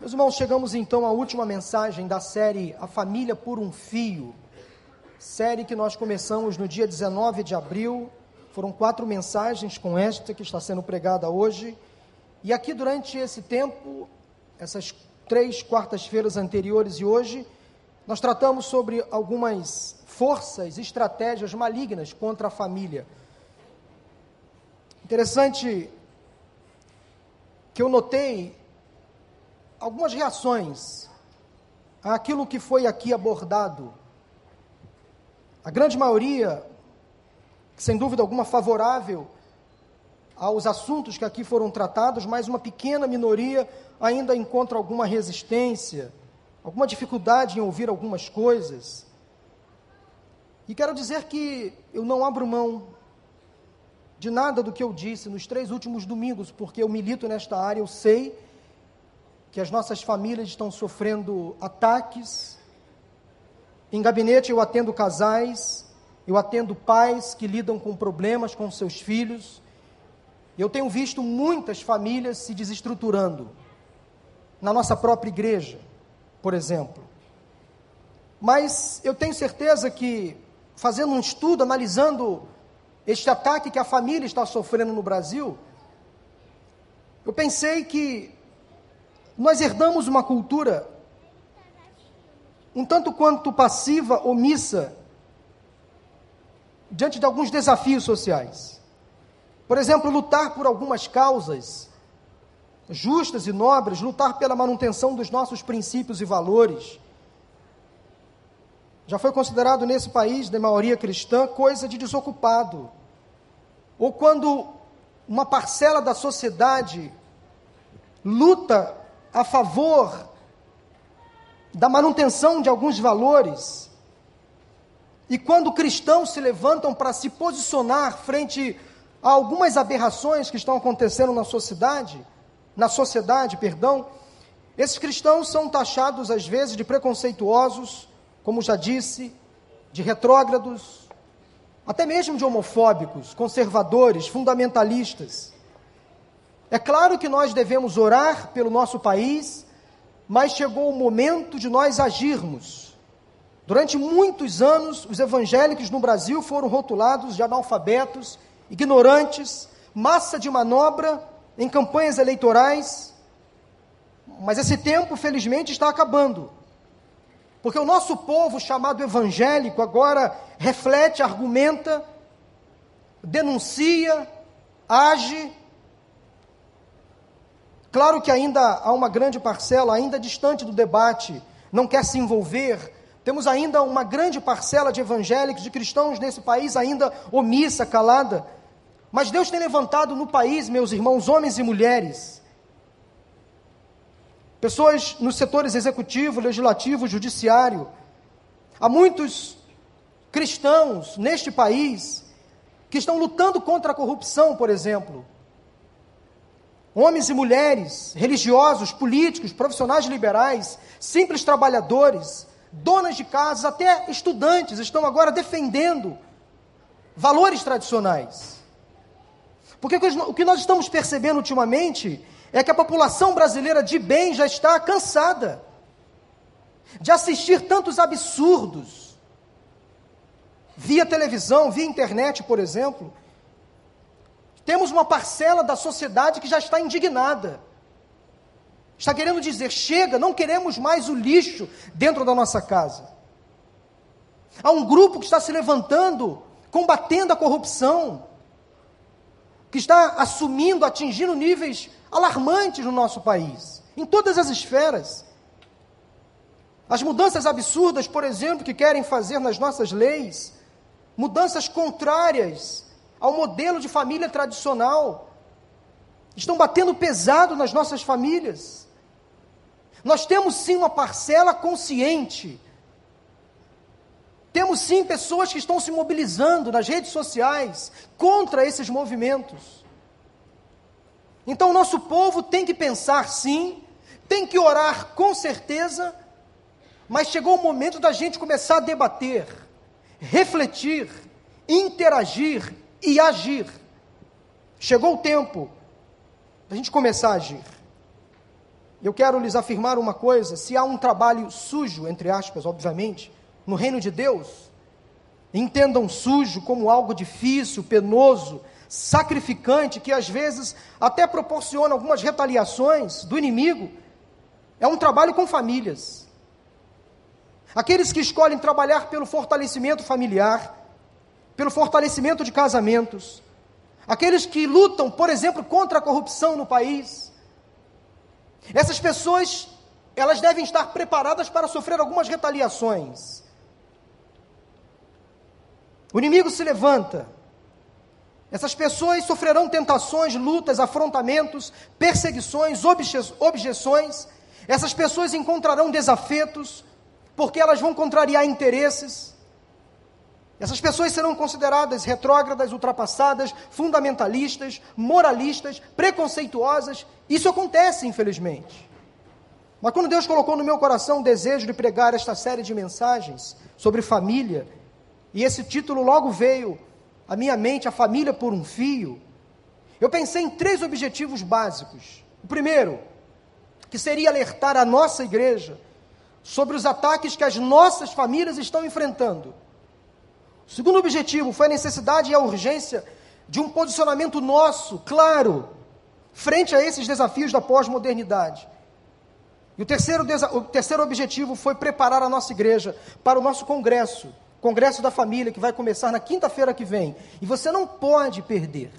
Meus irmãos, chegamos então à última mensagem da série A Família por um Fio, série que nós começamos no dia 19 de abril. Foram quatro mensagens com esta que está sendo pregada hoje. E aqui, durante esse tempo, essas três quartas-feiras anteriores e hoje, nós tratamos sobre algumas forças, estratégias malignas contra a família. Interessante que eu notei algumas reações àquilo que foi aqui abordado. A grande maioria, sem dúvida alguma, favorável aos assuntos que aqui foram tratados, mas uma pequena minoria ainda encontra alguma resistência, alguma dificuldade em ouvir algumas coisas. E quero dizer que eu não abro mão de nada do que eu disse nos três últimos domingos, porque eu milito nesta área, eu sei que as nossas famílias estão sofrendo ataques. Em gabinete eu atendo casais, eu atendo pais que lidam com problemas com seus filhos. Eu tenho visto muitas famílias se desestruturando. Na nossa própria igreja, por exemplo. Mas eu tenho certeza que, fazendo um estudo, analisando este ataque que a família está sofrendo no Brasil, eu pensei que nós herdamos uma cultura um tanto quanto passiva, omissa, diante de alguns desafios sociais. Por exemplo, lutar por algumas causas justas e nobres, lutar pela manutenção dos nossos princípios e valores. Já foi considerado nesse país, da maioria cristã, coisa de desocupado. Ou quando uma parcela da sociedade luta a favor da manutenção de alguns valores. E quando cristãos se levantam para se posicionar frente a algumas aberrações que estão acontecendo na sociedade, na sociedade, perdão, esses cristãos são taxados às vezes de preconceituosos, como já disse, de retrógrados, até mesmo de homofóbicos, conservadores, fundamentalistas. É claro que nós devemos orar pelo nosso país, mas chegou o momento de nós agirmos. Durante muitos anos, os evangélicos no Brasil foram rotulados de analfabetos, ignorantes, massa de manobra em campanhas eleitorais. Mas esse tempo, felizmente, está acabando. Porque o nosso povo, chamado evangélico, agora reflete, argumenta, denuncia, age Claro que ainda há uma grande parcela, ainda distante do debate, não quer se envolver. Temos ainda uma grande parcela de evangélicos, de cristãos nesse país ainda omissa, calada. Mas Deus tem levantado no país, meus irmãos, homens e mulheres, pessoas nos setores executivo, legislativo, judiciário. Há muitos cristãos neste país que estão lutando contra a corrupção, por exemplo homens e mulheres, religiosos, políticos, profissionais liberais, simples trabalhadores, donas de casas, até estudantes estão agora defendendo valores tradicionais. Porque o que nós estamos percebendo ultimamente é que a população brasileira de bem já está cansada de assistir tantos absurdos via televisão, via internet, por exemplo, temos uma parcela da sociedade que já está indignada. Está querendo dizer: chega, não queremos mais o lixo dentro da nossa casa. Há um grupo que está se levantando, combatendo a corrupção, que está assumindo, atingindo níveis alarmantes no nosso país, em todas as esferas. As mudanças absurdas, por exemplo, que querem fazer nas nossas leis, mudanças contrárias ao modelo de família tradicional. Estão batendo pesado nas nossas famílias. Nós temos sim uma parcela consciente. Temos sim pessoas que estão se mobilizando nas redes sociais contra esses movimentos. Então, o nosso povo tem que pensar sim, tem que orar com certeza, mas chegou o momento da gente começar a debater, refletir, interagir e agir. Chegou o tempo da gente começar a agir. eu quero lhes afirmar uma coisa: se há um trabalho sujo, entre aspas, obviamente, no reino de Deus, entendam sujo como algo difícil, penoso, sacrificante, que às vezes até proporciona algumas retaliações do inimigo, é um trabalho com famílias. Aqueles que escolhem trabalhar pelo fortalecimento familiar, pelo fortalecimento de casamentos, aqueles que lutam, por exemplo, contra a corrupção no país, essas pessoas, elas devem estar preparadas para sofrer algumas retaliações. O inimigo se levanta. Essas pessoas sofrerão tentações, lutas, afrontamentos, perseguições, obje objeções. Essas pessoas encontrarão desafetos, porque elas vão contrariar interesses. Essas pessoas serão consideradas retrógradas, ultrapassadas, fundamentalistas, moralistas, preconceituosas. Isso acontece, infelizmente. Mas quando Deus colocou no meu coração o desejo de pregar esta série de mensagens sobre família, e esse título logo veio à minha mente, A Família por um Fio, eu pensei em três objetivos básicos. O primeiro, que seria alertar a nossa igreja sobre os ataques que as nossas famílias estão enfrentando. O segundo objetivo foi a necessidade e a urgência de um posicionamento nosso, claro, frente a esses desafios da pós-modernidade. E o terceiro, o terceiro objetivo foi preparar a nossa igreja para o nosso congresso, Congresso da Família, que vai começar na quinta-feira que vem. E você não pode perder.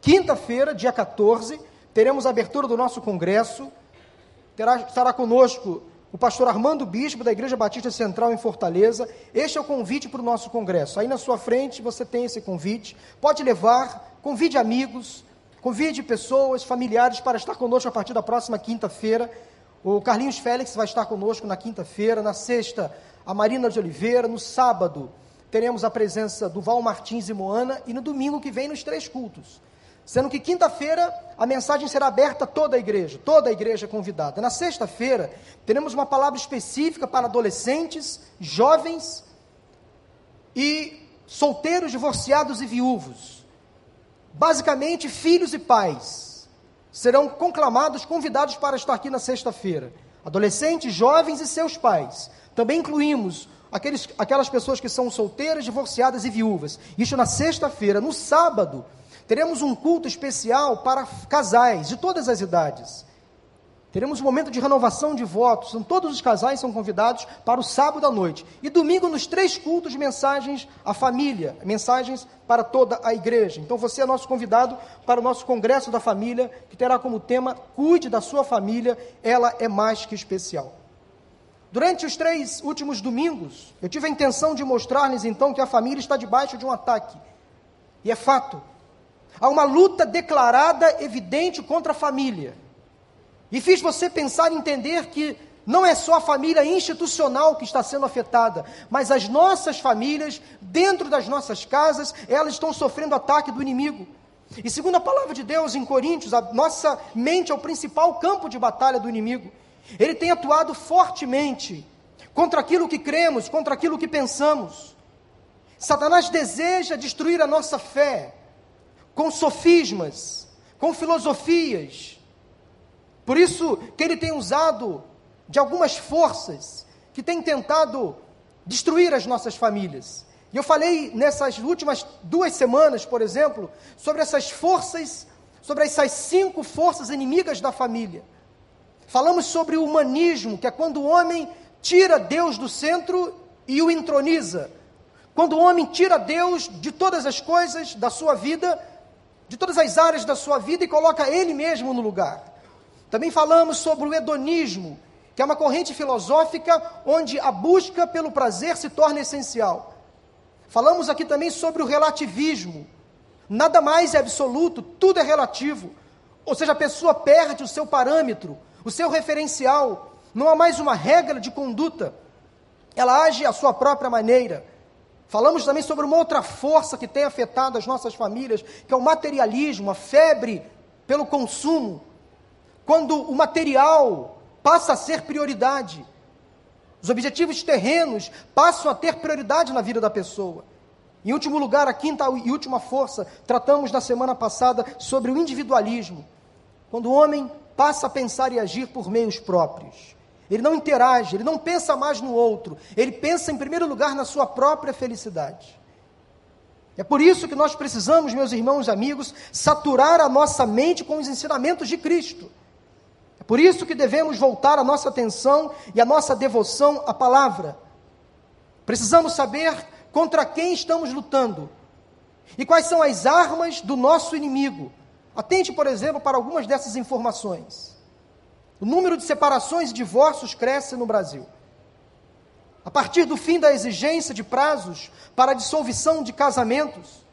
Quinta-feira, dia 14, teremos a abertura do nosso congresso. Terá, estará conosco o pastor Armando Bispo, da Igreja Batista Central em Fortaleza. Este é o convite para o nosso congresso. Aí na sua frente você tem esse convite. Pode levar, convide amigos, convide pessoas, familiares para estar conosco a partir da próxima quinta-feira. O Carlinhos Félix vai estar conosco na quinta-feira. Na sexta, a Marina de Oliveira. No sábado, teremos a presença do Val Martins e Moana. E no domingo que vem, nos três cultos. Sendo que quinta-feira a mensagem será aberta a toda a igreja, toda a igreja convidada. Na sexta-feira, teremos uma palavra específica para adolescentes, jovens e solteiros, divorciados e viúvos. Basicamente, filhos e pais serão conclamados, convidados para estar aqui na sexta-feira. Adolescentes, jovens e seus pais. Também incluímos aqueles, aquelas pessoas que são solteiras, divorciadas e viúvas. Isso na sexta-feira. No sábado, teremos um culto especial para casais de todas as idades. Teremos um momento de renovação de votos. Então, todos os casais são convidados para o sábado à noite. E domingo, nos três cultos, mensagens à família, mensagens para toda a igreja. Então, você é nosso convidado para o nosso Congresso da Família, que terá como tema Cuide da sua família, ela é mais que especial. Durante os três últimos domingos, eu tive a intenção de mostrar-lhes então que a família está debaixo de um ataque. E é fato. Há uma luta declarada, evidente contra a família. E fiz você pensar e entender que não é só a família institucional que está sendo afetada, mas as nossas famílias, dentro das nossas casas, elas estão sofrendo ataque do inimigo. E segundo a palavra de Deus em Coríntios, a nossa mente é o principal campo de batalha do inimigo. Ele tem atuado fortemente contra aquilo que cremos, contra aquilo que pensamos. Satanás deseja destruir a nossa fé com sofismas, com filosofias. Por isso que ele tem usado de algumas forças que têm tentado destruir as nossas famílias. E eu falei nessas últimas duas semanas, por exemplo, sobre essas forças, sobre essas cinco forças inimigas da família. Falamos sobre o humanismo, que é quando o homem tira Deus do centro e o entroniza. Quando o homem tira Deus de todas as coisas da sua vida, de todas as áreas da sua vida e coloca ele mesmo no lugar. Também falamos sobre o hedonismo, que é uma corrente filosófica onde a busca pelo prazer se torna essencial. Falamos aqui também sobre o relativismo. Nada mais é absoluto, tudo é relativo. Ou seja, a pessoa perde o seu parâmetro, o seu referencial, não há mais uma regra de conduta, ela age à sua própria maneira. Falamos também sobre uma outra força que tem afetado as nossas famílias, que é o materialismo, a febre pelo consumo. Quando o material passa a ser prioridade, os objetivos terrenos passam a ter prioridade na vida da pessoa. Em último lugar, a quinta e última força, tratamos na semana passada sobre o individualismo. Quando o homem passa a pensar e agir por meios próprios. Ele não interage, ele não pensa mais no outro, ele pensa em primeiro lugar na sua própria felicidade. É por isso que nós precisamos, meus irmãos e amigos, saturar a nossa mente com os ensinamentos de Cristo. É por isso que devemos voltar a nossa atenção e a nossa devoção à palavra. Precisamos saber contra quem estamos lutando e quais são as armas do nosso inimigo. Atente, por exemplo, para algumas dessas informações. O número de separações e divórcios cresce no Brasil. A partir do fim da exigência de prazos para a dissolução de casamentos,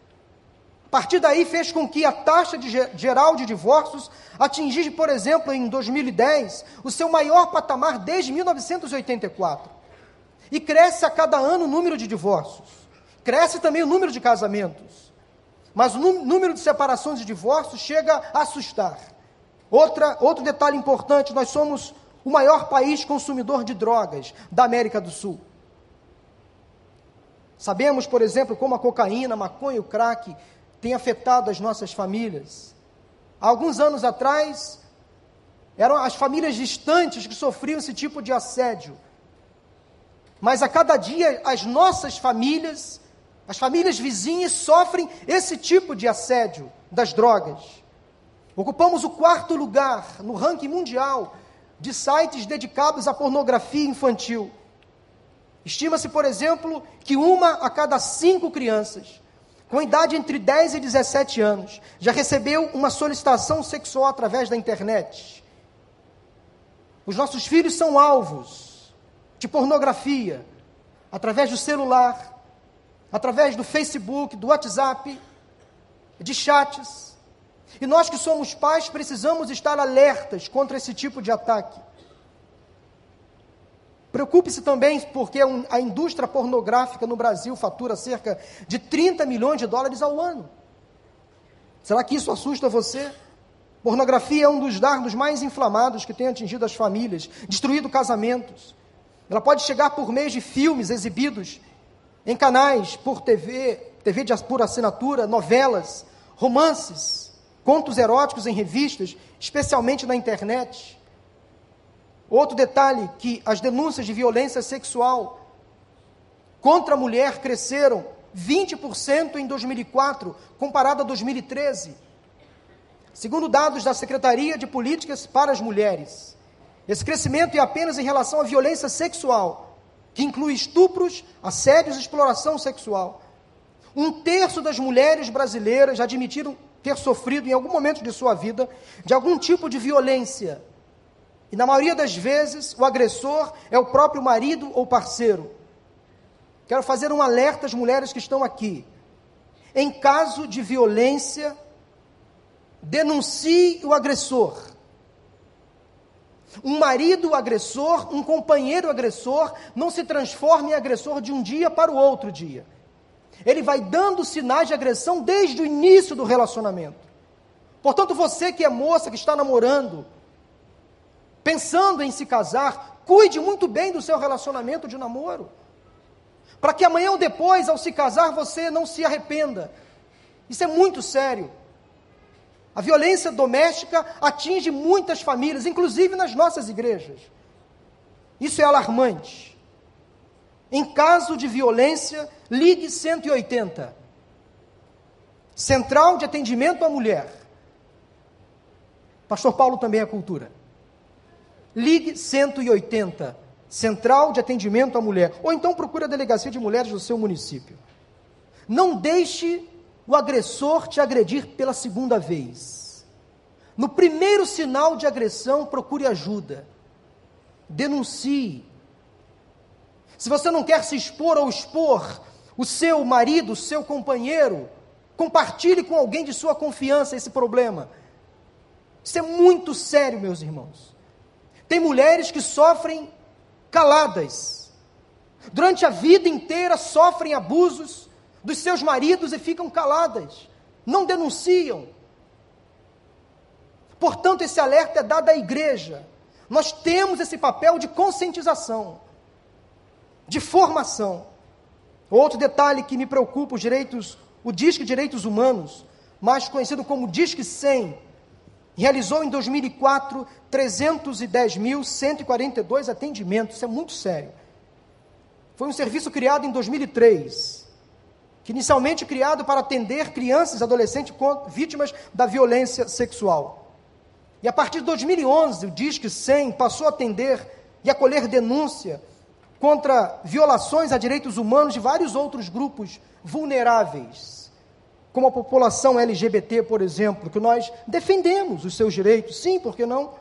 a partir daí fez com que a taxa de geral de divórcios atingisse, por exemplo, em 2010, o seu maior patamar desde 1984. E cresce a cada ano o número de divórcios. Cresce também o número de casamentos. Mas o número de separações e divórcios chega a assustar. Outra, outro detalhe importante: nós somos o maior país consumidor de drogas da América do Sul. Sabemos, por exemplo, como a cocaína, a maconha e o crack têm afetado as nossas famílias. Há alguns anos atrás, eram as famílias distantes que sofriam esse tipo de assédio. Mas a cada dia, as nossas famílias, as famílias vizinhas, sofrem esse tipo de assédio das drogas. Ocupamos o quarto lugar no ranking mundial de sites dedicados à pornografia infantil. Estima-se, por exemplo, que uma a cada cinco crianças, com idade entre 10 e 17 anos, já recebeu uma solicitação sexual através da internet. Os nossos filhos são alvos de pornografia através do celular, através do Facebook, do WhatsApp, de chats. E nós que somos pais precisamos estar alertas contra esse tipo de ataque. Preocupe-se também porque a indústria pornográfica no Brasil fatura cerca de 30 milhões de dólares ao ano. Será que isso assusta você? Pornografia é um dos dardos mais inflamados que tem atingido as famílias, destruído casamentos. Ela pode chegar por meio de filmes exibidos em canais por TV, TV de, por assinatura, novelas, romances, contos eróticos em revistas, especialmente na internet. Outro detalhe que as denúncias de violência sexual contra a mulher cresceram 20% em 2004, comparado a 2013. Segundo dados da Secretaria de Políticas para as Mulheres, esse crescimento é apenas em relação à violência sexual, que inclui estupros, assédios e exploração sexual. Um terço das mulheres brasileiras já admitiram ter sofrido em algum momento de sua vida de algum tipo de violência. E na maioria das vezes, o agressor é o próprio marido ou parceiro. Quero fazer um alerta às mulheres que estão aqui. Em caso de violência, denuncie o agressor. Um marido agressor, um companheiro agressor, não se transforma em agressor de um dia para o outro dia. Ele vai dando sinais de agressão desde o início do relacionamento. Portanto, você que é moça, que está namorando, pensando em se casar, cuide muito bem do seu relacionamento de namoro. Para que amanhã ou depois, ao se casar, você não se arrependa. Isso é muito sério. A violência doméstica atinge muitas famílias, inclusive nas nossas igrejas. Isso é alarmante. Em caso de violência, ligue 180. Central de atendimento à mulher. Pastor Paulo também é cultura. Ligue 180. Central de atendimento à mulher. Ou então procure a delegacia de mulheres do seu município. Não deixe o agressor te agredir pela segunda vez. No primeiro sinal de agressão, procure ajuda. Denuncie se você não quer se expor ou expor o seu marido, o seu companheiro, compartilhe com alguém de sua confiança esse problema. Isso é muito sério, meus irmãos. Tem mulheres que sofrem caladas. Durante a vida inteira sofrem abusos dos seus maridos e ficam caladas. Não denunciam. Portanto, esse alerta é dado à igreja. Nós temos esse papel de conscientização de formação. Outro detalhe que me preocupa, os direitos, o Disque Direitos Humanos, mais conhecido como Disque 100, realizou em 2004 310.142 atendimentos, isso é muito sério. Foi um serviço criado em 2003, que inicialmente criado para atender crianças e adolescentes vítimas da violência sexual. E a partir de 2011, o Disque 100 passou a atender e acolher denúncia contra violações a direitos humanos de vários outros grupos vulneráveis, como a população LGBT, por exemplo, que nós defendemos os seus direitos, sim, por que não?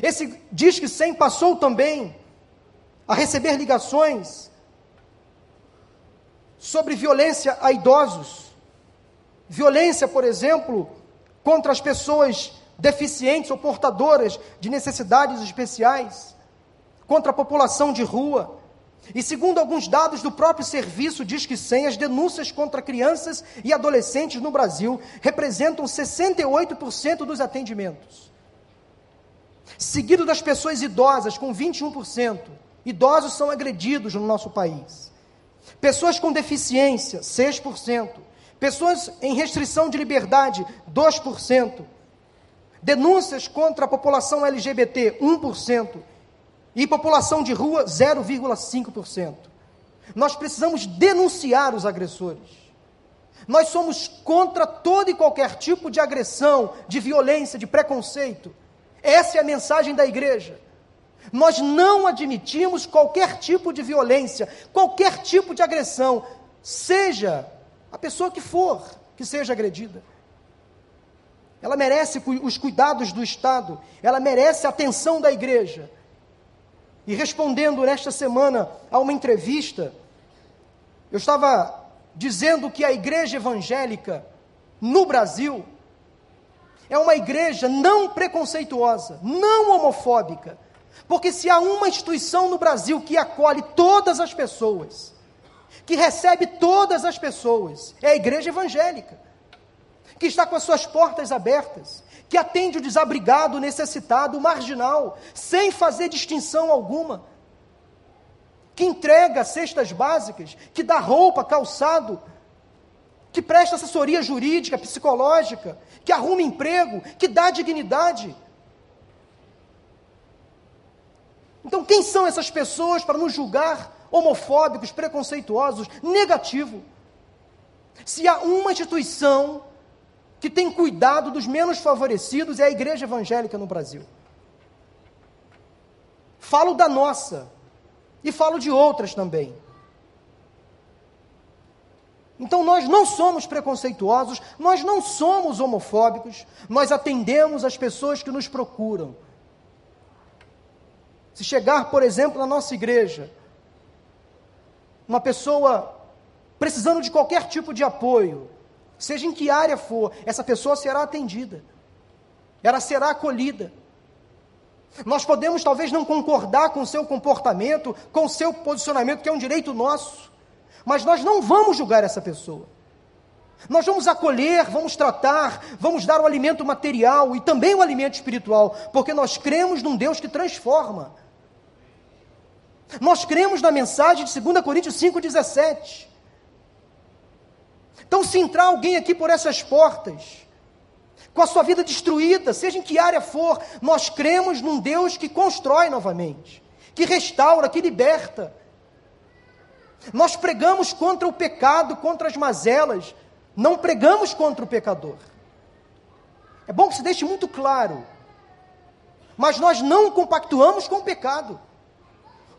Esse Disque 100 passou também a receber ligações sobre violência a idosos, violência, por exemplo, contra as pessoas deficientes ou portadoras de necessidades especiais, contra a população de rua. E segundo alguns dados do próprio serviço diz que 100, as denúncias contra crianças e adolescentes no Brasil representam 68% dos atendimentos. Seguido das pessoas idosas, com 21%. Idosos são agredidos no nosso país. Pessoas com deficiência, 6%. Pessoas em restrição de liberdade, 2%. Denúncias contra a população LGBT, 1%. E população de rua, 0,5%. Nós precisamos denunciar os agressores. Nós somos contra todo e qualquer tipo de agressão, de violência, de preconceito. Essa é a mensagem da igreja. Nós não admitimos qualquer tipo de violência, qualquer tipo de agressão, seja a pessoa que for que seja agredida. Ela merece os cuidados do Estado, ela merece a atenção da igreja. E respondendo nesta semana a uma entrevista, eu estava dizendo que a igreja evangélica no Brasil é uma igreja não preconceituosa, não homofóbica, porque se há uma instituição no Brasil que acolhe todas as pessoas, que recebe todas as pessoas, é a igreja evangélica, que está com as suas portas abertas, que atende o desabrigado, o necessitado, o marginal, sem fazer distinção alguma, que entrega cestas básicas, que dá roupa, calçado, que presta assessoria jurídica, psicológica, que arruma emprego, que dá dignidade. Então, quem são essas pessoas para nos julgar homofóbicos, preconceituosos, negativo? Se há uma instituição que tem cuidado dos menos favorecidos, é a igreja evangélica no Brasil. Falo da nossa e falo de outras também. Então nós não somos preconceituosos, nós não somos homofóbicos, nós atendemos as pessoas que nos procuram se chegar, por exemplo, na nossa igreja, uma pessoa precisando de qualquer tipo de apoio, seja em que área for, essa pessoa será atendida, ela será acolhida. Nós podemos talvez não concordar com o seu comportamento, com o seu posicionamento, que é um direito nosso, mas nós não vamos julgar essa pessoa. Nós vamos acolher, vamos tratar, vamos dar o alimento material e também o alimento espiritual, porque nós cremos num Deus que transforma. Nós cremos na mensagem de 2 Coríntios 5,17. Então, se entrar alguém aqui por essas portas, com a sua vida destruída, seja em que área for, nós cremos num Deus que constrói novamente, que restaura, que liberta. Nós pregamos contra o pecado, contra as mazelas, não pregamos contra o pecador. É bom que se deixe muito claro. Mas nós não compactuamos com o pecado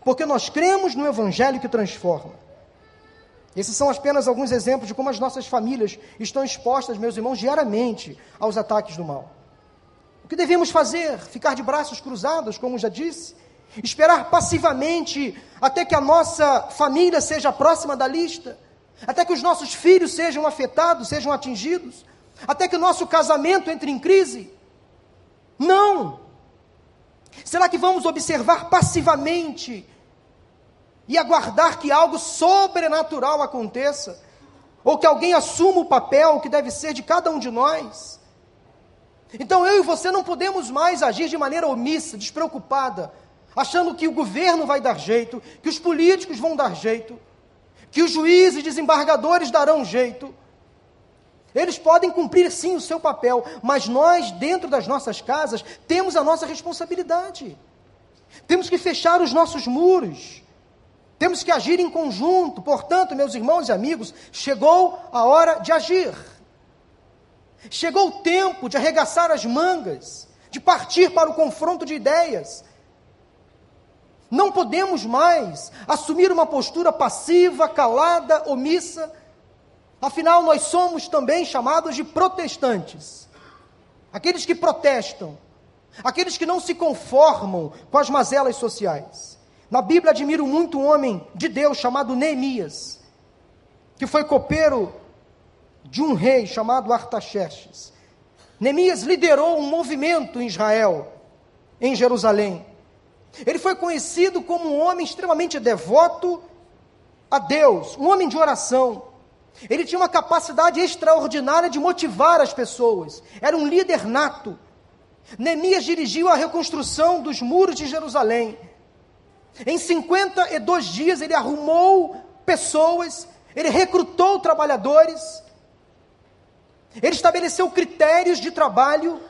porque nós cremos no Evangelho que transforma. Esses são apenas alguns exemplos de como as nossas famílias estão expostas, meus irmãos, diariamente aos ataques do mal. O que devemos fazer? Ficar de braços cruzados, como já disse? Esperar passivamente até que a nossa família seja próxima da lista? Até que os nossos filhos sejam afetados, sejam atingidos? Até que o nosso casamento entre em crise? Não! Será que vamos observar passivamente e aguardar que algo sobrenatural aconteça? Ou que alguém assuma o papel que deve ser de cada um de nós? Então eu e você não podemos mais agir de maneira omissa, despreocupada, achando que o governo vai dar jeito, que os políticos vão dar jeito, que os juízes e desembargadores darão jeito. Eles podem cumprir sim o seu papel, mas nós, dentro das nossas casas, temos a nossa responsabilidade. Temos que fechar os nossos muros. Temos que agir em conjunto. Portanto, meus irmãos e amigos, chegou a hora de agir. Chegou o tempo de arregaçar as mangas, de partir para o confronto de ideias. Não podemos mais assumir uma postura passiva, calada, omissa. Afinal, nós somos também chamados de protestantes aqueles que protestam, aqueles que não se conformam com as mazelas sociais. Na Bíblia, admiro muito um homem de Deus chamado Neemias, que foi copeiro de um rei chamado Artaxerxes. Neemias liderou um movimento em Israel, em Jerusalém. Ele foi conhecido como um homem extremamente devoto a Deus, um homem de oração. Ele tinha uma capacidade extraordinária de motivar as pessoas. Era um líder nato. Neemias dirigiu a reconstrução dos muros de Jerusalém. Em 52 dias ele arrumou pessoas, ele recrutou trabalhadores, ele estabeleceu critérios de trabalho,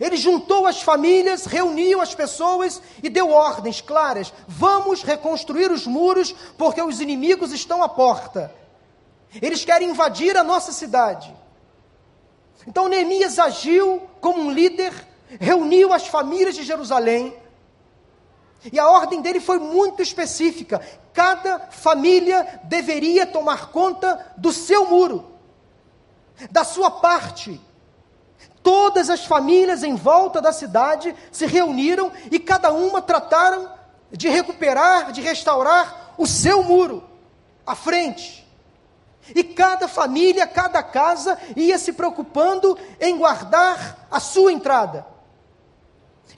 ele juntou as famílias, reuniu as pessoas e deu ordens claras: vamos reconstruir os muros, porque os inimigos estão à porta. Eles querem invadir a nossa cidade. Então Neemias agiu como um líder, reuniu as famílias de Jerusalém, e a ordem dele foi muito específica: cada família deveria tomar conta do seu muro, da sua parte. Todas as famílias em volta da cidade se reuniram e cada uma trataram de recuperar, de restaurar o seu muro, à frente. E cada família, cada casa ia se preocupando em guardar a sua entrada.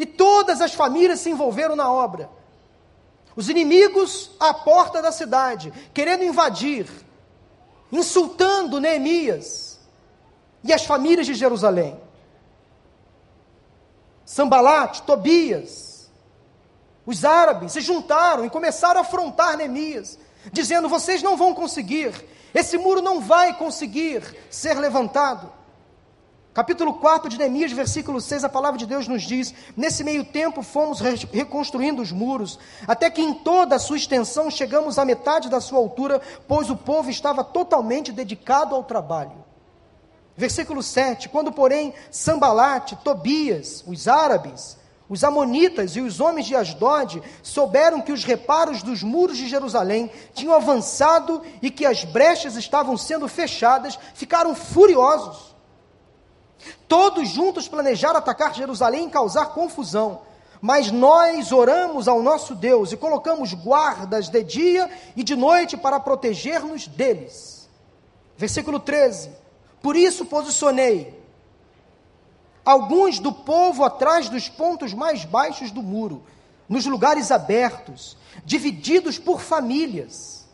E todas as famílias se envolveram na obra. Os inimigos à porta da cidade, querendo invadir, insultando Neemias e as famílias de Jerusalém. Sambalate, Tobias, os árabes se juntaram e começaram a afrontar Neemias, dizendo: vocês não vão conseguir, esse muro não vai conseguir ser levantado. Capítulo 4 de Neemias, versículo 6, a palavra de Deus nos diz: Nesse meio tempo fomos reconstruindo os muros, até que em toda a sua extensão chegamos à metade da sua altura, pois o povo estava totalmente dedicado ao trabalho. Versículo 7: Quando, porém, Sambalate, Tobias, os árabes, os amonitas e os homens de Asdod souberam que os reparos dos muros de Jerusalém tinham avançado e que as brechas estavam sendo fechadas, ficaram furiosos. Todos juntos planejaram atacar Jerusalém e causar confusão. Mas nós oramos ao nosso Deus e colocamos guardas de dia e de noite para proteger-nos deles. Versículo 13. Por isso posicionei alguns do povo atrás dos pontos mais baixos do muro, nos lugares abertos, divididos por famílias,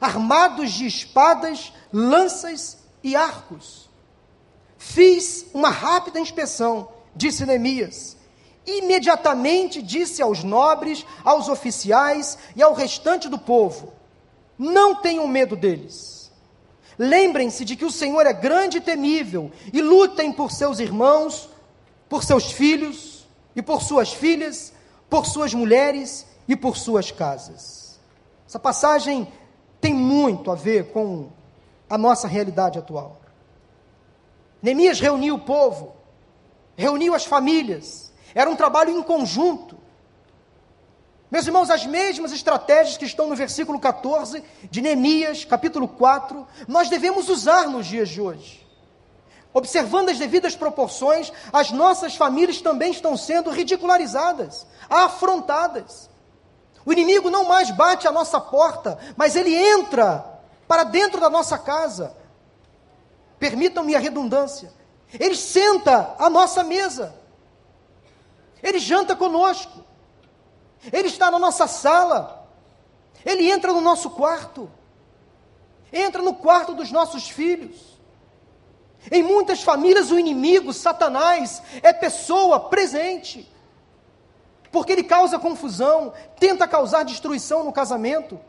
armados de espadas, lanças e arcos Fiz uma rápida inspeção, disse Neemias. Imediatamente disse aos nobres, aos oficiais e ao restante do povo: Não tenham medo deles. Lembrem-se de que o Senhor é grande e temível, e lutem por seus irmãos, por seus filhos e por suas filhas, por suas mulheres e por suas casas. Essa passagem tem muito a ver com a nossa realidade atual. Neemias reuniu o povo, reuniu as famílias, era um trabalho em conjunto. Meus irmãos, as mesmas estratégias que estão no versículo 14 de Neemias, capítulo 4, nós devemos usar nos dias de hoje. Observando as devidas proporções, as nossas famílias também estão sendo ridicularizadas, afrontadas. O inimigo não mais bate à nossa porta, mas ele entra para dentro da nossa casa, permitam-me a redundância, ele senta à nossa mesa, ele janta conosco, ele está na nossa sala, ele entra no nosso quarto, entra no quarto dos nossos filhos. Em muitas famílias, o inimigo, Satanás, é pessoa presente, porque ele causa confusão, tenta causar destruição no casamento,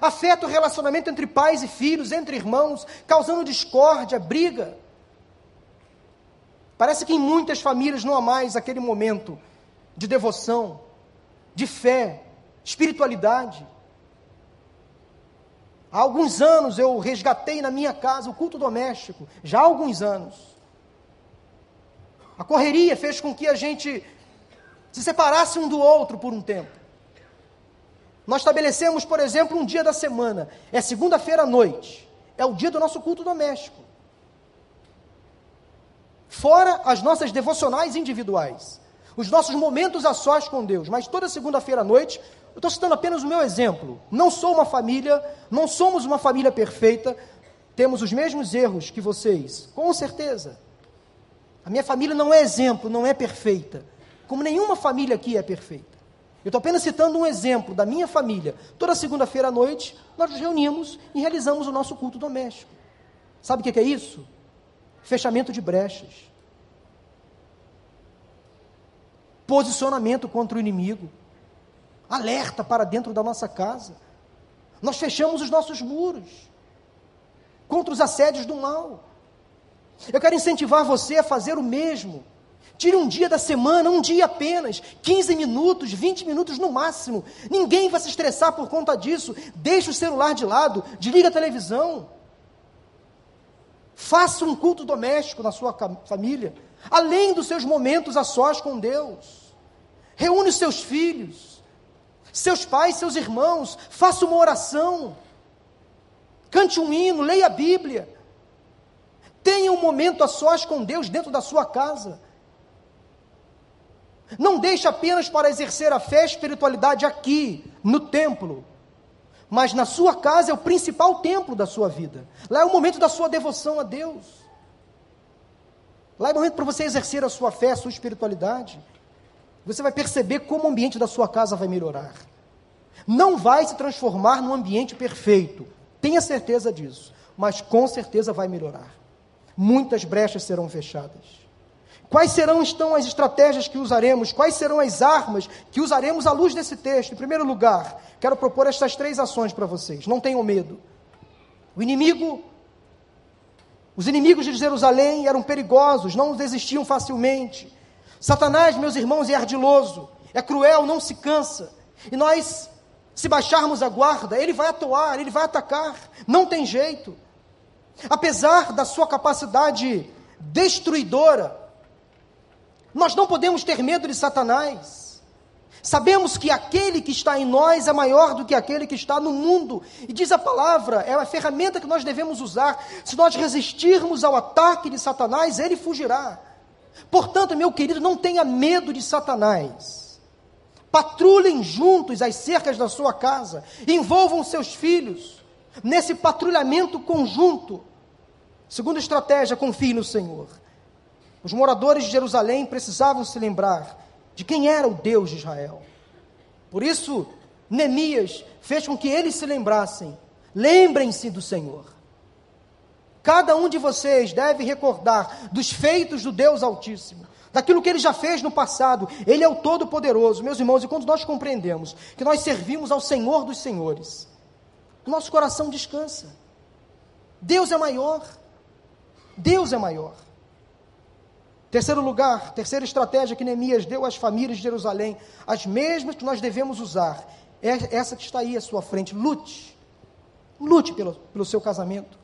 afeta o relacionamento entre pais e filhos, entre irmãos, causando discórdia, briga. Parece que em muitas famílias não há mais aquele momento de devoção, de fé, espiritualidade. Há alguns anos eu resgatei na minha casa o culto doméstico, já há alguns anos. A correria fez com que a gente se separasse um do outro por um tempo. Nós estabelecemos, por exemplo, um dia da semana, é segunda-feira à noite, é o dia do nosso culto doméstico. Fora as nossas devocionais individuais, os nossos momentos a sós com Deus, mas toda segunda-feira à noite, eu estou citando apenas o meu exemplo. Não sou uma família, não somos uma família perfeita, temos os mesmos erros que vocês, com certeza. A minha família não é exemplo, não é perfeita, como nenhuma família aqui é perfeita. Eu estou apenas citando um exemplo da minha família. Toda segunda-feira à noite, nós nos reunimos e realizamos o nosso culto doméstico. Sabe o que é isso? Fechamento de brechas. Posicionamento contra o inimigo. Alerta para dentro da nossa casa. Nós fechamos os nossos muros contra os assédios do mal. Eu quero incentivar você a fazer o mesmo. Tire um dia da semana, um dia apenas, 15 minutos, 20 minutos no máximo. Ninguém vai se estressar por conta disso. Deixe o celular de lado, desliga a televisão. Faça um culto doméstico na sua família, além dos seus momentos a sós com Deus. Reúne os seus filhos, seus pais, seus irmãos, faça uma oração. Cante um hino, leia a Bíblia. Tenha um momento a sós com Deus dentro da sua casa. Não deixe apenas para exercer a fé e a espiritualidade aqui, no templo. Mas na sua casa é o principal templo da sua vida. Lá é o momento da sua devoção a Deus. Lá é o momento para você exercer a sua fé, a sua espiritualidade. Você vai perceber como o ambiente da sua casa vai melhorar. Não vai se transformar num ambiente perfeito. Tenha certeza disso. Mas com certeza vai melhorar. Muitas brechas serão fechadas. Quais serão então as estratégias que usaremos? Quais serão as armas que usaremos à luz desse texto? Em primeiro lugar, quero propor estas três ações para vocês. Não tenham medo. O inimigo, os inimigos de Jerusalém eram perigosos, não desistiam facilmente. Satanás, meus irmãos, é ardiloso, é cruel, não se cansa. E nós, se baixarmos a guarda, ele vai atuar, ele vai atacar, não tem jeito. Apesar da sua capacidade destruidora, nós não podemos ter medo de Satanás. Sabemos que aquele que está em nós é maior do que aquele que está no mundo. E diz a palavra, é a ferramenta que nós devemos usar. Se nós resistirmos ao ataque de Satanás, ele fugirá. Portanto, meu querido, não tenha medo de Satanás. Patrulhem juntos as cercas da sua casa. Envolvam seus filhos nesse patrulhamento conjunto. Segunda estratégia, confie no Senhor. Os moradores de Jerusalém precisavam se lembrar de quem era o Deus de Israel. Por isso, Neemias fez com que eles se lembrassem: lembrem-se do Senhor. Cada um de vocês deve recordar dos feitos do Deus Altíssimo, daquilo que ele já fez no passado. Ele é o Todo-Poderoso, meus irmãos, e quando nós compreendemos que nós servimos ao Senhor dos Senhores, nosso coração descansa. Deus é maior. Deus é maior. Terceiro lugar, terceira estratégia que Neemias deu às famílias de Jerusalém, as mesmas que nós devemos usar, é essa que está aí à sua frente. Lute. Lute pelo, pelo seu casamento.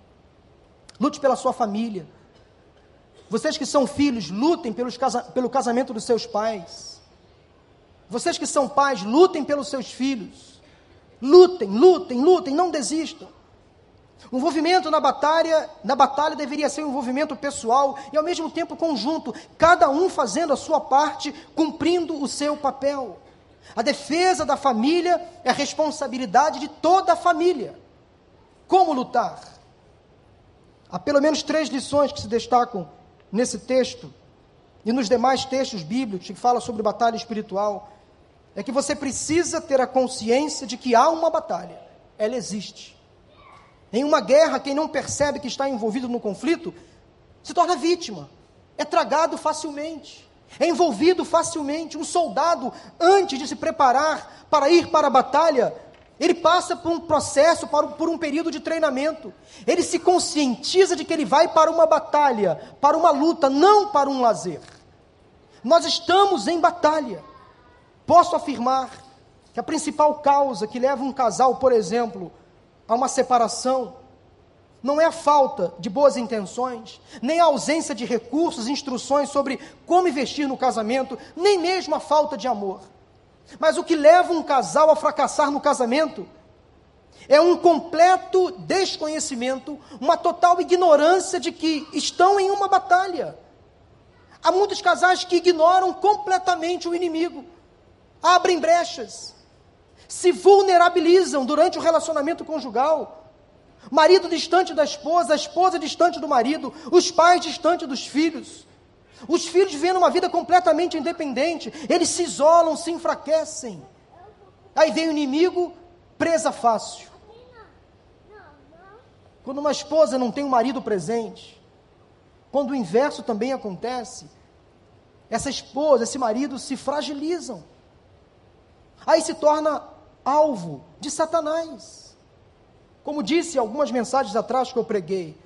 Lute pela sua família. Vocês que são filhos, lutem pelos casa, pelo casamento dos seus pais. Vocês que são pais, lutem pelos seus filhos. Lutem, lutem, lutem, não desistam. O envolvimento na batalha, na batalha deveria ser um envolvimento pessoal e ao mesmo tempo conjunto, cada um fazendo a sua parte, cumprindo o seu papel. A defesa da família é a responsabilidade de toda a família. Como lutar? Há pelo menos três lições que se destacam nesse texto e nos demais textos bíblicos que falam sobre batalha espiritual. É que você precisa ter a consciência de que há uma batalha, ela existe. Em uma guerra, quem não percebe que está envolvido no conflito se torna vítima, é tragado facilmente, é envolvido facilmente. Um soldado, antes de se preparar para ir para a batalha, Ele passa por um processo, por um período de treinamento. Ele se conscientiza de que ele vai para uma batalha, para uma luta, não para um lazer. Nós estamos em batalha. Posso afirmar que a principal causa que leva um casal, por exemplo, a uma separação, não é a falta de boas intenções, nem a ausência de recursos, instruções sobre como investir no casamento, nem mesmo a falta de amor. Mas o que leva um casal a fracassar no casamento é um completo desconhecimento, uma total ignorância de que estão em uma batalha. Há muitos casais que ignoram completamente o inimigo, abrem brechas, se vulnerabilizam durante o relacionamento conjugal. Marido distante da esposa, a esposa distante do marido, os pais distante dos filhos. Os filhos vivendo uma vida completamente independente, eles se isolam, se enfraquecem. Aí vem o inimigo, presa fácil. Quando uma esposa não tem um marido presente, quando o inverso também acontece, essa esposa, esse marido se fragilizam. Aí se torna alvo de Satanás. Como disse algumas mensagens atrás que eu preguei,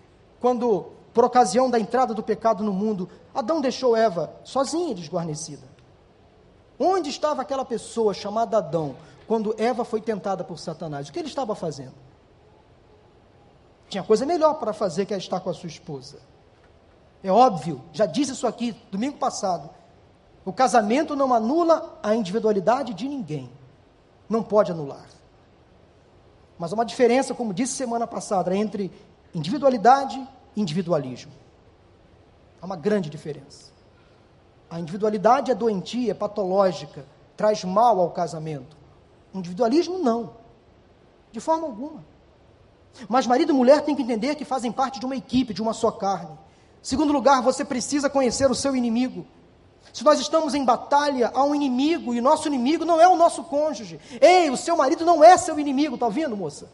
quando por ocasião da entrada do pecado no mundo, Adão deixou Eva sozinha e desguarnecida. Onde estava aquela pessoa chamada Adão quando Eva foi tentada por Satanás? O que ele estava fazendo? Tinha coisa melhor para fazer que é estar com a sua esposa. É óbvio, já disse isso aqui domingo passado. O casamento não anula a individualidade de ninguém. Não pode anular. Mas há uma diferença, como disse semana passada, entre individualidade individualismo. Há uma grande diferença. A individualidade é doentia, é patológica, traz mal ao casamento. O individualismo, não. De forma alguma. Mas marido e mulher têm que entender que fazem parte de uma equipe, de uma só carne. Segundo lugar, você precisa conhecer o seu inimigo. Se nós estamos em batalha, há um inimigo, e nosso inimigo não é o nosso cônjuge. Ei, o seu marido não é seu inimigo, está ouvindo, moça?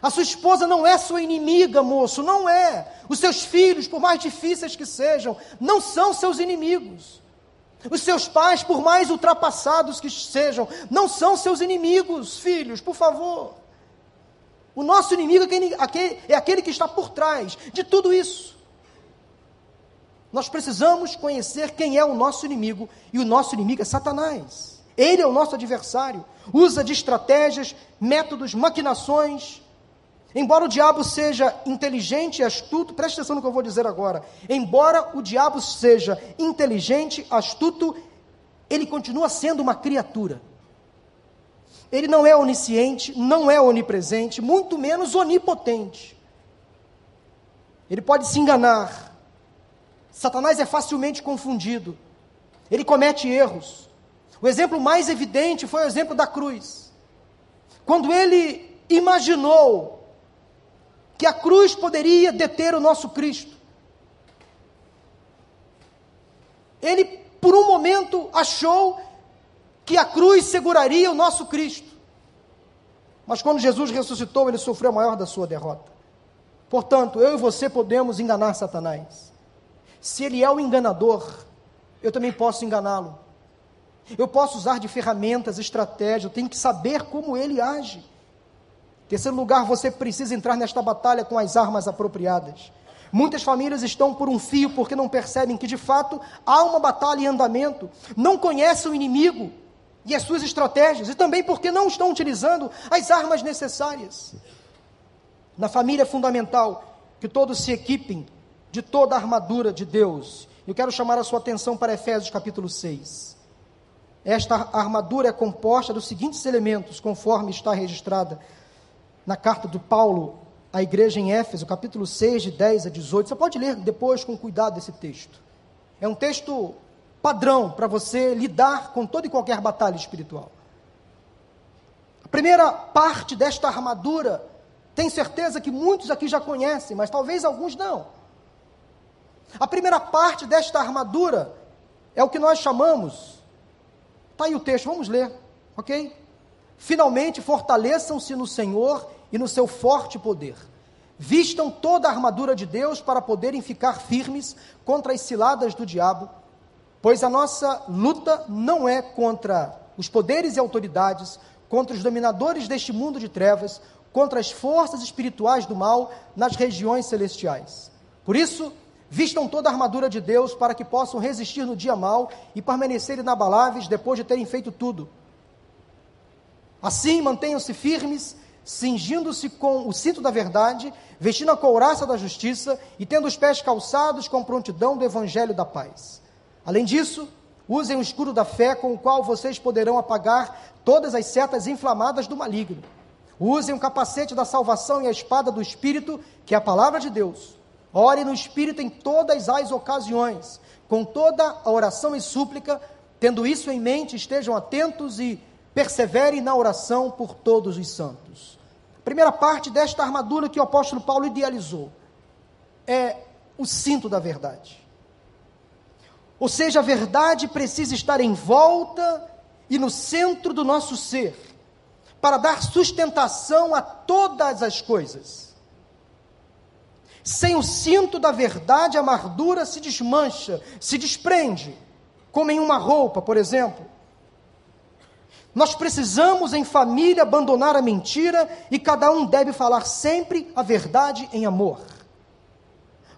A sua esposa não é sua inimiga, moço, não é. Os seus filhos, por mais difíceis que sejam, não são seus inimigos. Os seus pais, por mais ultrapassados que sejam, não são seus inimigos, filhos, por favor. O nosso inimigo é aquele, é aquele que está por trás de tudo isso. Nós precisamos conhecer quem é o nosso inimigo, e o nosso inimigo é Satanás. Ele é o nosso adversário, usa de estratégias, métodos, maquinações, Embora o diabo seja inteligente e astuto, preste atenção no que eu vou dizer agora. Embora o diabo seja inteligente, astuto, ele continua sendo uma criatura. Ele não é onisciente, não é onipresente, muito menos onipotente. Ele pode se enganar. Satanás é facilmente confundido. Ele comete erros. O exemplo mais evidente foi o exemplo da cruz. Quando ele imaginou que a cruz poderia deter o nosso Cristo. Ele, por um momento, achou que a cruz seguraria o nosso Cristo. Mas quando Jesus ressuscitou, ele sofreu a maior da sua derrota. Portanto, eu e você podemos enganar Satanás. Se ele é o enganador, eu também posso enganá-lo. Eu posso usar de ferramentas, estratégias, eu tenho que saber como ele age. Terceiro lugar, você precisa entrar nesta batalha com as armas apropriadas. Muitas famílias estão por um fio porque não percebem que de fato há uma batalha em andamento, não conhecem o inimigo e as suas estratégias, e também porque não estão utilizando as armas necessárias. Na família é fundamental que todos se equipem de toda a armadura de Deus. Eu quero chamar a sua atenção para Efésios capítulo 6. Esta armadura é composta dos seguintes elementos, conforme está registrada na carta do Paulo à igreja em Éfeso, capítulo 6, de 10 a 18. Você pode ler depois com cuidado esse texto. É um texto padrão para você lidar com toda e qualquer batalha espiritual. A primeira parte desta armadura, tenho certeza que muitos aqui já conhecem, mas talvez alguns não. A primeira parte desta armadura é o que nós chamamos, está aí o texto, vamos ler, ok? Finalmente fortaleçam-se no Senhor e no seu forte poder. Vistam toda a armadura de Deus para poderem ficar firmes contra as ciladas do diabo, pois a nossa luta não é contra os poderes e autoridades, contra os dominadores deste mundo de trevas, contra as forças espirituais do mal nas regiões celestiais. Por isso, vistam toda a armadura de Deus para que possam resistir no dia mal e permanecer inabaláveis depois de terem feito tudo. Assim, mantenham-se firmes, cingindo-se com o cinto da verdade, vestindo a couraça da justiça e tendo os pés calçados com prontidão do evangelho da paz. Além disso, usem o escudo da fé com o qual vocês poderão apagar todas as setas inflamadas do maligno. Usem o capacete da salvação e a espada do Espírito, que é a palavra de Deus. Ore no Espírito em todas as ocasiões, com toda a oração e súplica, tendo isso em mente, estejam atentos e perseverem na oração por todos os santos. Primeira parte desta armadura que o apóstolo Paulo idealizou é o cinto da verdade. Ou seja, a verdade precisa estar em volta e no centro do nosso ser, para dar sustentação a todas as coisas. Sem o cinto da verdade, a amargura se desmancha, se desprende, como em uma roupa, por exemplo. Nós precisamos, em família, abandonar a mentira e cada um deve falar sempre a verdade em amor.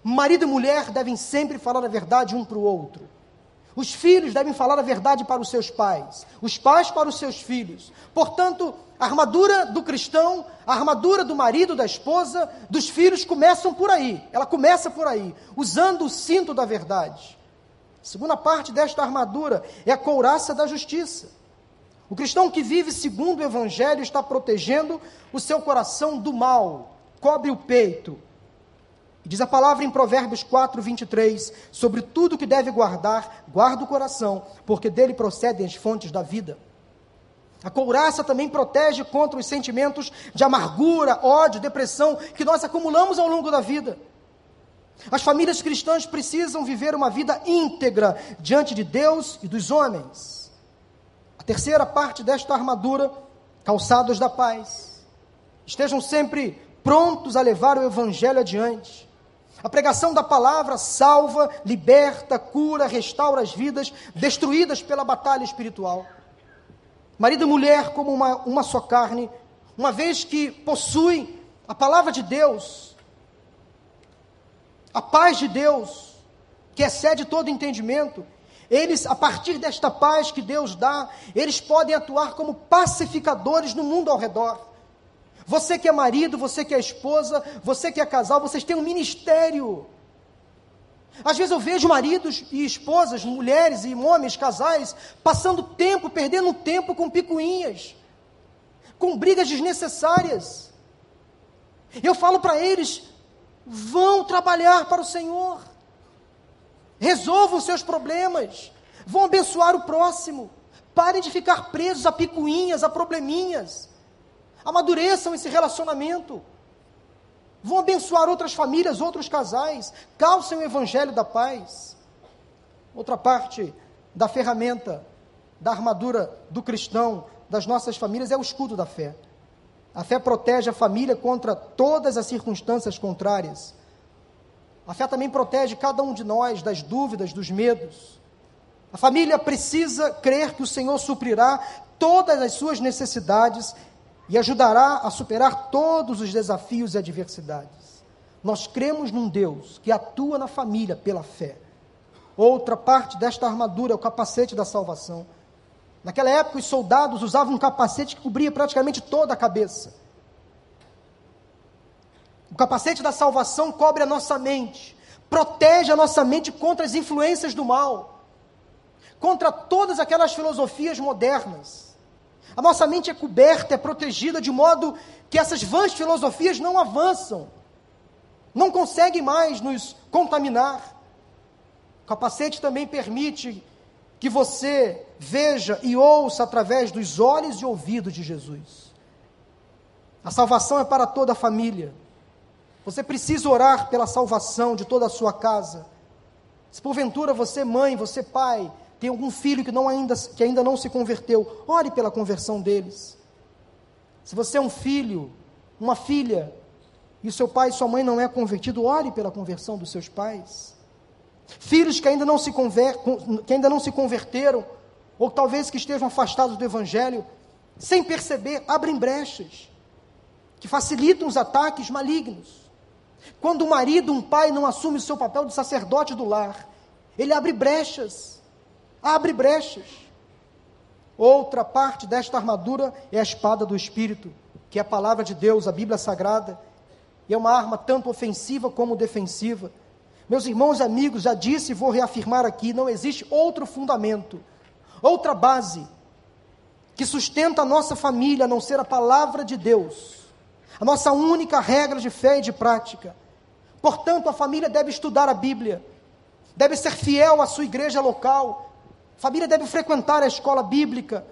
Marido e mulher devem sempre falar a verdade um para o outro. Os filhos devem falar a verdade para os seus pais, os pais para os seus filhos. Portanto, a armadura do cristão, a armadura do marido, da esposa, dos filhos começam por aí. Ela começa por aí, usando o cinto da verdade. A segunda parte desta armadura é a couraça da justiça. O cristão que vive segundo o Evangelho está protegendo o seu coração do mal, cobre o peito. Diz a palavra em Provérbios 4, 23: sobre tudo que deve guardar, guarda o coração, porque dele procedem as fontes da vida. A couraça também protege contra os sentimentos de amargura, ódio, depressão que nós acumulamos ao longo da vida. As famílias cristãs precisam viver uma vida íntegra diante de Deus e dos homens. A terceira parte desta armadura, calçados da paz. Estejam sempre prontos a levar o evangelho adiante. A pregação da palavra salva, liberta, cura, restaura as vidas destruídas pela batalha espiritual. Marido e mulher, como uma, uma só carne, uma vez que possuem a palavra de Deus, a paz de Deus, que excede todo entendimento, eles, a partir desta paz que Deus dá, eles podem atuar como pacificadores no mundo ao redor. Você que é marido, você que é esposa, você que é casal, vocês têm um ministério. Às vezes eu vejo maridos e esposas, mulheres e homens, casais, passando tempo, perdendo tempo com picuinhas, com brigas desnecessárias. Eu falo para eles: vão trabalhar para o Senhor. Resolvam seus problemas, vão abençoar o próximo, parem de ficar presos a picuinhas, a probleminhas, amadureçam esse relacionamento, vão abençoar outras famílias, outros casais, calcem o evangelho da paz. Outra parte da ferramenta, da armadura do cristão, das nossas famílias, é o escudo da fé. A fé protege a família contra todas as circunstâncias contrárias. A fé também protege cada um de nós das dúvidas, dos medos. A família precisa crer que o Senhor suprirá todas as suas necessidades e ajudará a superar todos os desafios e adversidades. Nós cremos num Deus que atua na família pela fé. Outra parte desta armadura é o capacete da salvação. Naquela época, os soldados usavam um capacete que cobria praticamente toda a cabeça. O capacete da salvação cobre a nossa mente, protege a nossa mente contra as influências do mal, contra todas aquelas filosofias modernas. A nossa mente é coberta, é protegida de modo que essas vãs filosofias não avançam, não conseguem mais nos contaminar. O capacete também permite que você veja e ouça através dos olhos e ouvidos de Jesus. A salvação é para toda a família. Você precisa orar pela salvação de toda a sua casa. Se porventura você, mãe, você, pai, tem algum filho que, não ainda, que ainda não se converteu, ore pela conversão deles. Se você é um filho, uma filha, e seu pai e sua mãe não é convertido, ore pela conversão dos seus pais. Filhos que ainda não se, conver, que ainda não se converteram, ou talvez que estejam afastados do Evangelho, sem perceber, abrem brechas que facilitam os ataques malignos. Quando um marido, um pai não assume o seu papel de sacerdote do lar, ele abre brechas, abre brechas. Outra parte desta armadura é a espada do Espírito, que é a palavra de Deus, a Bíblia Sagrada, e é uma arma tanto ofensiva como defensiva. Meus irmãos e amigos, já disse e vou reafirmar aqui: não existe outro fundamento, outra base que sustenta a nossa família a não ser a palavra de Deus, a nossa única regra de fé e de prática. Portanto, a família deve estudar a Bíblia, deve ser fiel à sua igreja local, família deve frequentar a escola bíblica.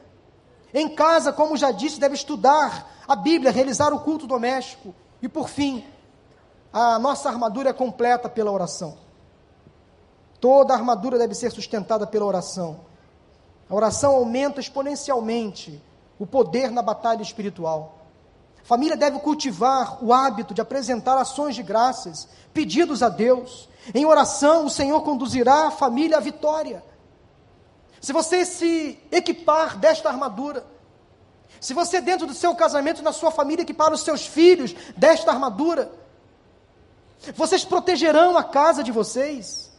Em casa, como já disse, deve estudar a Bíblia, realizar o culto doméstico. E por fim, a nossa armadura é completa pela oração. Toda armadura deve ser sustentada pela oração. A oração aumenta exponencialmente o poder na batalha espiritual. A família deve cultivar o hábito de apresentar ações de graças, pedidos a Deus. Em oração, o Senhor conduzirá a família à vitória. Se você se equipar desta armadura, se você, dentro do seu casamento, na sua família, equipar os seus filhos desta armadura, vocês protegerão a casa de vocês.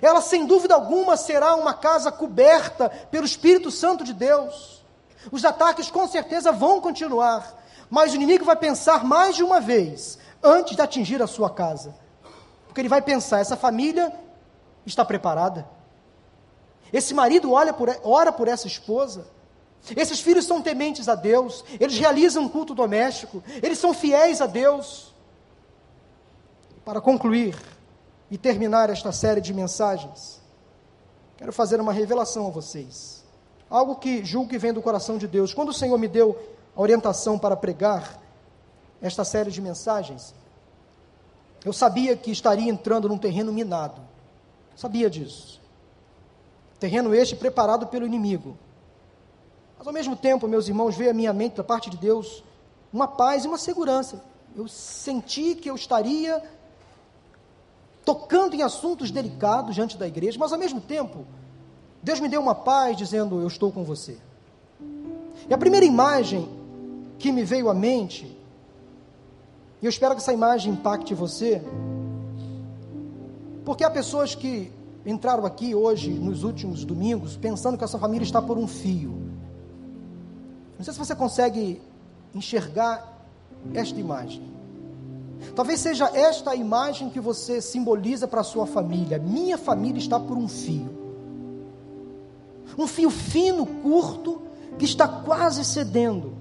Ela, sem dúvida alguma, será uma casa coberta pelo Espírito Santo de Deus. Os ataques, com certeza, vão continuar, mas o inimigo vai pensar mais de uma vez antes de atingir a sua casa. Porque ele vai pensar: essa família está preparada. Esse marido olha por, ora por essa esposa. Esses filhos são tementes a Deus, eles realizam um culto doméstico, eles são fiéis a Deus. Para concluir e terminar esta série de mensagens, quero fazer uma revelação a vocês. Algo que julgo que vem do coração de Deus. Quando o Senhor me deu a orientação para pregar esta série de mensagens, eu sabia que estaria entrando num terreno minado. Sabia disso. Terreno este preparado pelo inimigo mas ao mesmo tempo, meus irmãos, veio à minha mente da parte de Deus uma paz e uma segurança. Eu senti que eu estaria tocando em assuntos delicados diante da igreja, mas ao mesmo tempo, Deus me deu uma paz dizendo: Eu estou com você. E a primeira imagem que me veio à mente, e eu espero que essa imagem impacte você, porque há pessoas que entraram aqui hoje, nos últimos domingos, pensando que essa família está por um fio. Não sei se você consegue enxergar esta imagem. Talvez seja esta a imagem que você simboliza para a sua família. Minha família está por um fio. Um fio fino, curto, que está quase cedendo.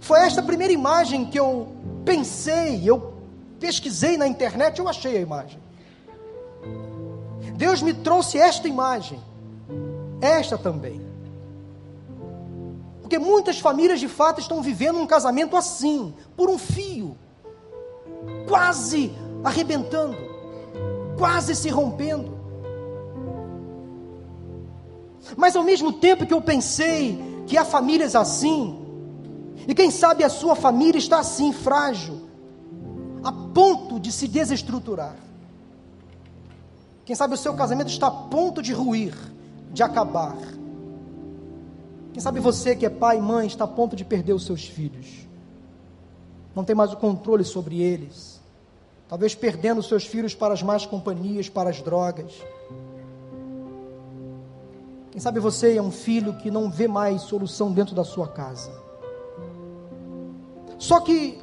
Foi esta primeira imagem que eu pensei, eu pesquisei na internet, eu achei a imagem. Deus me trouxe esta imagem, esta também. Porque muitas famílias de fato estão vivendo um casamento assim, por um fio, quase arrebentando, quase se rompendo. Mas ao mesmo tempo que eu pensei que há famílias assim, e quem sabe a sua família está assim, frágil, a ponto de se desestruturar. Quem sabe o seu casamento está a ponto de ruir, de acabar. Quem sabe você que é pai e mãe está a ponto de perder os seus filhos. Não tem mais o controle sobre eles. Talvez perdendo os seus filhos para as más companhias, para as drogas. Quem sabe você é um filho que não vê mais solução dentro da sua casa. Só que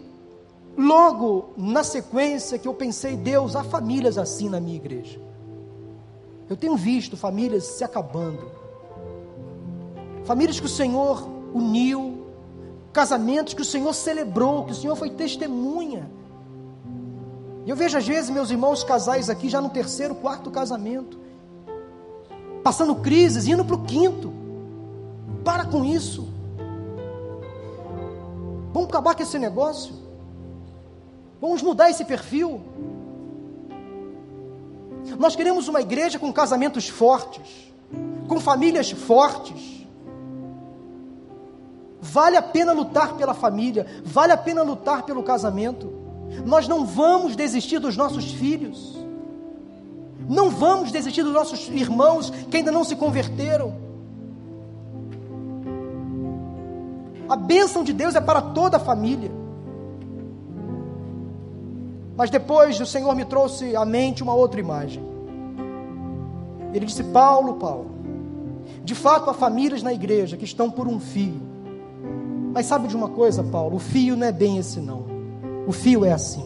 logo na sequência que eu pensei, Deus, há famílias assim na minha igreja. Eu tenho visto famílias se acabando famílias que o Senhor uniu, casamentos que o Senhor celebrou, que o Senhor foi testemunha. E eu vejo às vezes meus irmãos casais aqui já no terceiro, quarto casamento, passando crises, indo para o quinto. Para com isso. Vamos acabar com esse negócio. Vamos mudar esse perfil. Nós queremos uma igreja com casamentos fortes, com famílias fortes Vale a pena lutar pela família, vale a pena lutar pelo casamento. Nós não vamos desistir dos nossos filhos. Não vamos desistir dos nossos irmãos que ainda não se converteram. A bênção de Deus é para toda a família. Mas depois o Senhor me trouxe à mente uma outra imagem. Ele disse: Paulo, Paulo, de fato há famílias na igreja que estão por um fio. Mas sabe de uma coisa, Paulo? O fio não é bem esse, não. O fio é assim.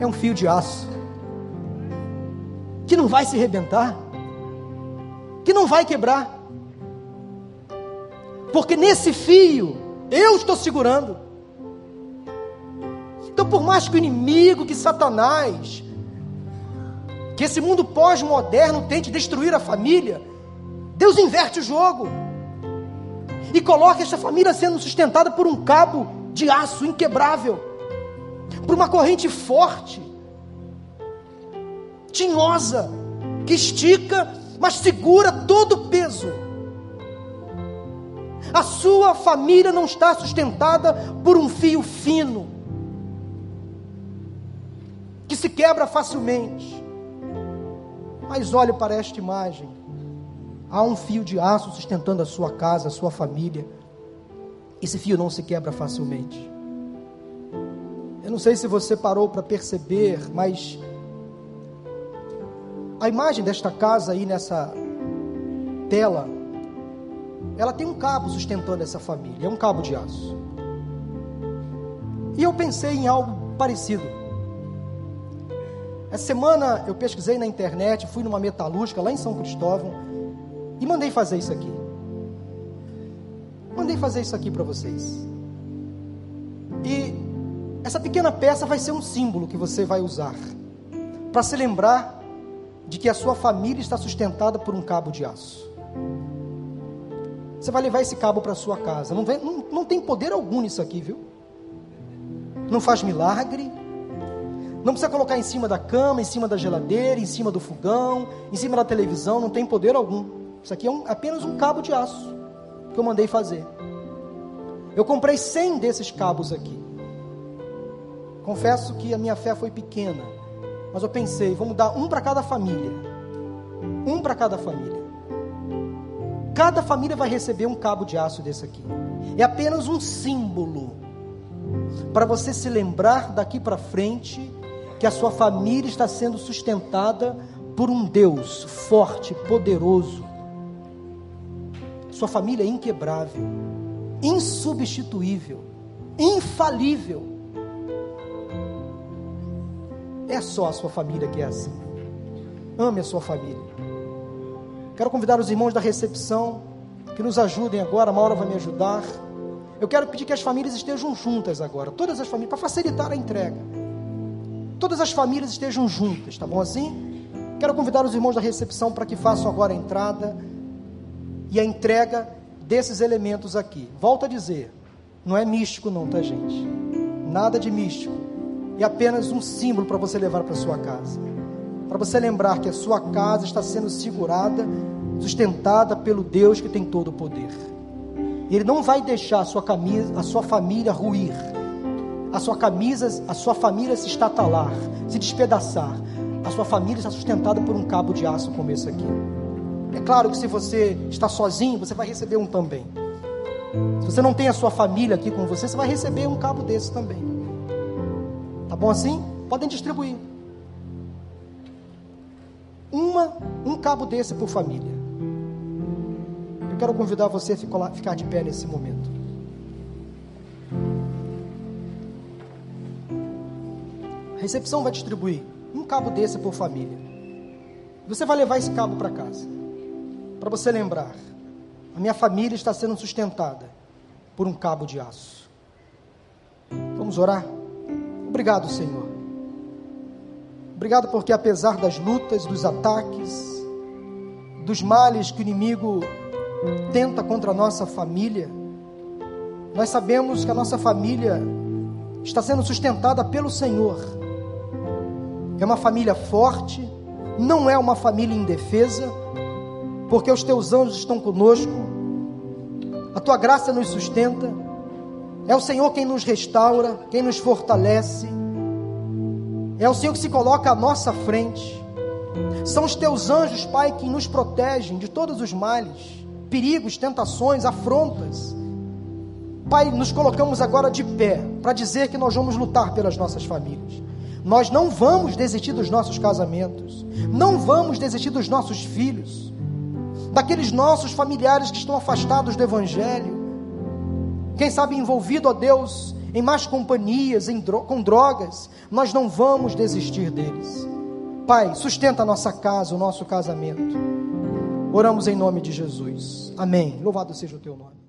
É um fio de aço. Que não vai se rebentar. Que não vai quebrar. Porque nesse fio, eu estou segurando. Então, por mais que o inimigo, que Satanás, que esse mundo pós-moderno tente destruir a família, Deus inverte o jogo e coloca esta família sendo sustentada por um cabo de aço inquebrável, por uma corrente forte, tinhosa, que estica, mas segura todo o peso. A sua família não está sustentada por um fio fino, se quebra facilmente. Mas olhe para esta imagem. Há um fio de aço sustentando a sua casa, a sua família. Esse fio não se quebra facilmente. Eu não sei se você parou para perceber, mas a imagem desta casa aí nessa tela, ela tem um cabo sustentando essa família, é um cabo de aço. E eu pensei em algo parecido. Essa semana eu pesquisei na internet, fui numa metalúrgica lá em São Cristóvão e mandei fazer isso aqui. Mandei fazer isso aqui para vocês. E essa pequena peça vai ser um símbolo que você vai usar para se lembrar de que a sua família está sustentada por um cabo de aço. Você vai levar esse cabo para sua casa. Não, vem, não, não tem poder algum nisso aqui, viu? Não faz milagre, não precisa colocar em cima da cama, em cima da geladeira, em cima do fogão, em cima da televisão, não tem poder algum. Isso aqui é um, apenas um cabo de aço que eu mandei fazer. Eu comprei 100 desses cabos aqui. Confesso que a minha fé foi pequena, mas eu pensei, vamos dar um para cada família. Um para cada família. Cada família vai receber um cabo de aço desse aqui. É apenas um símbolo para você se lembrar daqui para frente que a sua família está sendo sustentada por um Deus forte, poderoso. Sua família é inquebrável, insubstituível, infalível. É só a sua família que é assim. Ame a sua família. Quero convidar os irmãos da recepção que nos ajudem agora. Maura vai me ajudar. Eu quero pedir que as famílias estejam juntas agora, todas as famílias, para facilitar a entrega todas as famílias estejam juntas, tá bom assim? Quero convidar os irmãos da recepção para que façam agora a entrada e a entrega desses elementos aqui. Volto a dizer, não é místico não, tá gente? Nada de místico. É apenas um símbolo para você levar para sua casa. Para você lembrar que a sua casa está sendo segurada, sustentada pelo Deus que tem todo o poder. Ele não vai deixar a sua camisa, a sua família ruir a sua camisa, a sua família se estatalar, se despedaçar, a sua família está sustentada por um cabo de aço como esse aqui. É claro que se você está sozinho, você vai receber um também. Se você não tem a sua família aqui com você, você vai receber um cabo desse também. Tá bom assim? Podem distribuir. Uma, um cabo desse por família. Eu quero convidar você a ficar de pé nesse momento. Recepção vai distribuir um cabo desse por família. Você vai levar esse cabo para casa. Para você lembrar, a minha família está sendo sustentada por um cabo de aço. Vamos orar? Obrigado, Senhor. Obrigado porque apesar das lutas, dos ataques, dos males que o inimigo tenta contra a nossa família, nós sabemos que a nossa família está sendo sustentada pelo Senhor é uma família forte, não é uma família indefesa, porque os teus anjos estão conosco, a tua graça nos sustenta, é o Senhor quem nos restaura, quem nos fortalece, é o Senhor que se coloca à nossa frente, são os teus anjos, Pai, que nos protegem de todos os males, perigos, tentações, afrontas. Pai, nos colocamos agora de pé para dizer que nós vamos lutar pelas nossas famílias. Nós não vamos desistir dos nossos casamentos, não vamos desistir dos nossos filhos, daqueles nossos familiares que estão afastados do Evangelho, quem sabe envolvido, ó Deus, em más companhias, em dro com drogas, nós não vamos desistir deles. Pai, sustenta a nossa casa, o nosso casamento. Oramos em nome de Jesus. Amém. Louvado seja o teu nome.